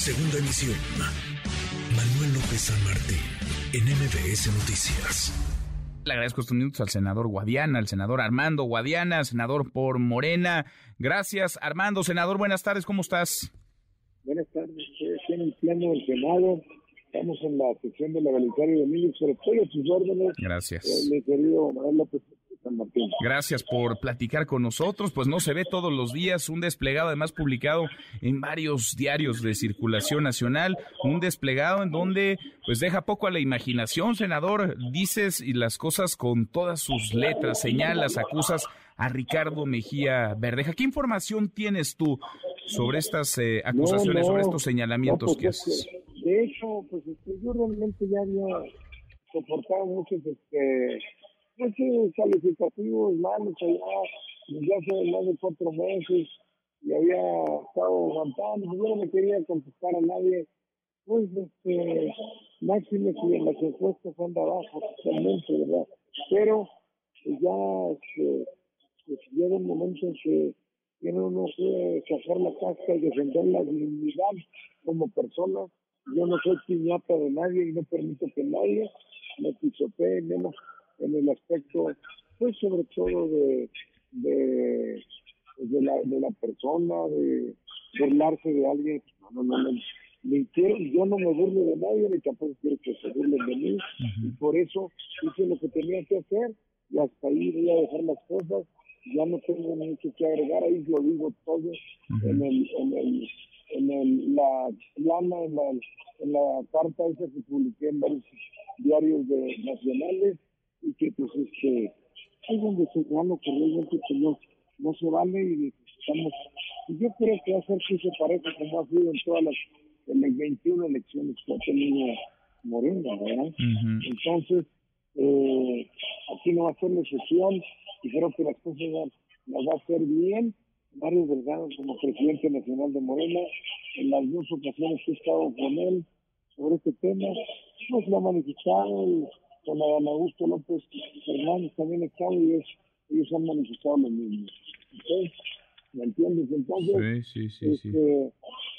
Segunda emisión. Manuel López San Martín, en MBS Noticias. Le agradezco estos minutos al senador Guadiana, al senador Armando Guadiana, senador por Morena. Gracias, Armando. Senador, buenas tardes, ¿cómo estás? Buenas tardes, estoy en el pleno del Senado. Estamos en la sección de la Belisario Domínguez, pero estoy a sus órdenes. Gracias. Eh, mi querido Manuel López. Gracias por platicar con nosotros. Pues no se ve todos los días un desplegado, además publicado en varios diarios de circulación nacional, un desplegado en donde pues deja poco a la imaginación, senador. Dices y las cosas con todas sus letras, señalas, acusas a Ricardo Mejía Verdeja. ¿Qué información tienes tú sobre estas eh, acusaciones, No, no, sobre estos señalamientos no, que pues, haces? De hecho, pues este, yo realmente ya había soportado muchos este, pues, eh, calificativos malos allá desde hace más de cuatro meses y había estado aguantando. Yo no me quería contestar a nadie. Pues, este, máximo que en las encuestas anda abajo totalmente, ¿verdad? Pero pues, ya este, pues, llega un momento en que tiene uno que sacar la casca y defender la dignidad como persona. Yo no soy piñata de nadie y no permito que nadie me pisotee, menos en el aspecto, pues sobre todo de, de, de, la, de la persona, de burlarse de alguien. No, no, no. Ni quiero, yo no me burlo de nadie, ni tampoco quiero que se burlen de mí. Y por eso hice lo que tenía que hacer y hasta ahí voy a dejar las cosas. Ya no tengo mucho que agregar, ahí lo digo todo en el, en el, en el, la plana, en la, en la carta esa que publiqué en varios diarios de, nacionales y que pues este es donde señalo que realmente pues, no, no se vale y necesitamos y yo creo que va a ser que se parece como ha sido en todas las en las 21 elecciones que ha tenido Morena, ¿verdad? Entonces, eh, aquí no va a ser la excepción y creo que las cosas las va a hacer bien. Mario Delgado como presidente nacional de Morena, en las dos ocasiones que he estado con él sobre este tema, pues lo ha manifestado y Adán Augusto López Fernández también estado y es- ellos han manifestado lo mismo. ¿Ok? ¿Me entiendes? Entonces, Sí, sí, sí, este,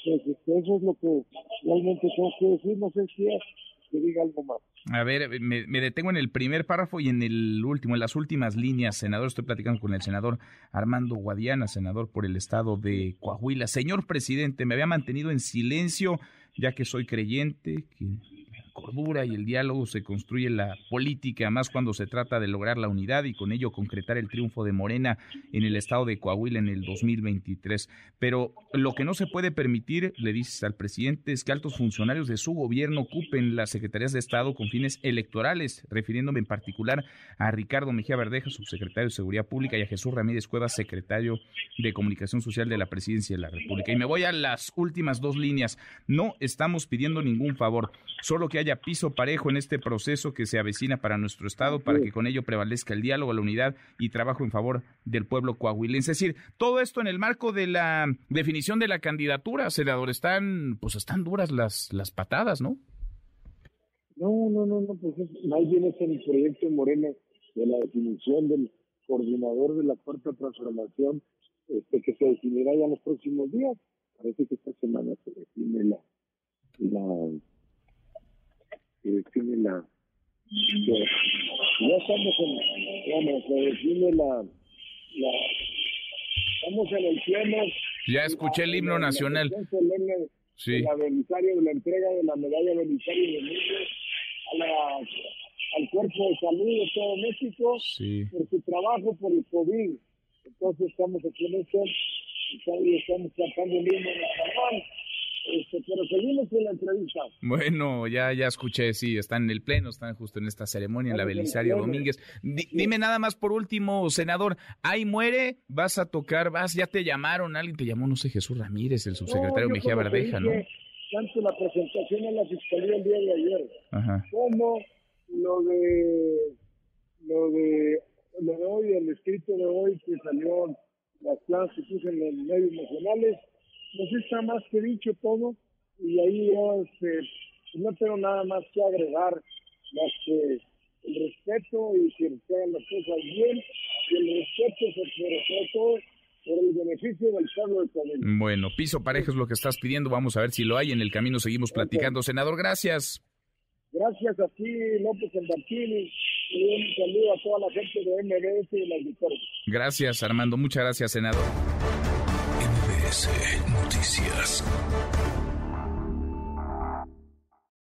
pues, este, eso es lo que realmente tengo que decir. No sé si es que diga algo más. A ver, me, me detengo en el primer párrafo y en el último, en las últimas líneas, senador. Estoy platicando con el senador Armando Guadiana, senador por el estado de Coahuila. Señor presidente, me había mantenido en silencio ya que soy creyente, que cordura y el diálogo se construye la política, más cuando se trata de lograr la unidad y con ello concretar el triunfo de Morena en el estado de Coahuila en el 2023. Pero lo que no se puede permitir, le dices al presidente, es que altos funcionarios de su gobierno ocupen las secretarías de Estado con fines electorales, refiriéndome en particular a Ricardo Mejía Verdeja, subsecretario de Seguridad Pública, y a Jesús Ramírez Cuevas, secretario de Comunicación Social de la Presidencia de la República. Y me voy a las últimas dos líneas. No estamos pidiendo ningún favor, solo que haya piso parejo en este proceso que se avecina para nuestro Estado, para que con ello prevalezca el diálogo, la unidad y trabajo en favor del pueblo coahuilense. Es decir, todo esto en el marco de la definición de la candidatura, senador. Están, pues están duras las, las patadas, ¿no? No, no, no, no, pues es- más bien es el proyecto Morena de la definición del coordinador de la cuarta transformación este, que se definirá ya en los próximos días. Parece que esta semana se define la, la se define la que- ya estamos en bueno, se define la, la estamos en el pleno Ya escuché el himno la- la nacional. de Sí. la Belisario, la entrega de la medalla Belisario de México a la, al cuerpo de salud de todo México Sí. por su trabajo por el COVID. Entonces estamos aquí en esto, y estamos tratando el himno nacional, este, pero seguimos con la entrevista. Bueno, ya, ya escuché, sí, están en el pleno, están justo en esta ceremonia, en la Belisario. Domínguez. Di- dime nada más por último, senador, ahí muere, vas a tocar, vas, ya te llamaron, alguien te llamó, no sé, Jesús Ramírez, el subsecretario No, Mejía Verdeja, ¿no? Tanto la presentación en la fiscalía el día de ayer, Ajá. como lo de lo de lo de hoy, el escrito de hoy que salió las clases que puse en los medios nacionales, pues está más que dicho todo y ahí yo este, no tengo nada más que agregar más que el respeto y que se hagan las cosas bien y el respeto sobre todo por el beneficio del pueblo de Coahuila. Bueno, piso parejo es lo que estás pidiendo. Vamos a ver si lo hay. En el camino seguimos platicando. Senador, gracias. Gracias a ti, López Martínez, y un saludo a toda la gente de MBS y las victorias. Gracias, Armando. Muchas gracias, senador. MBS Noticias.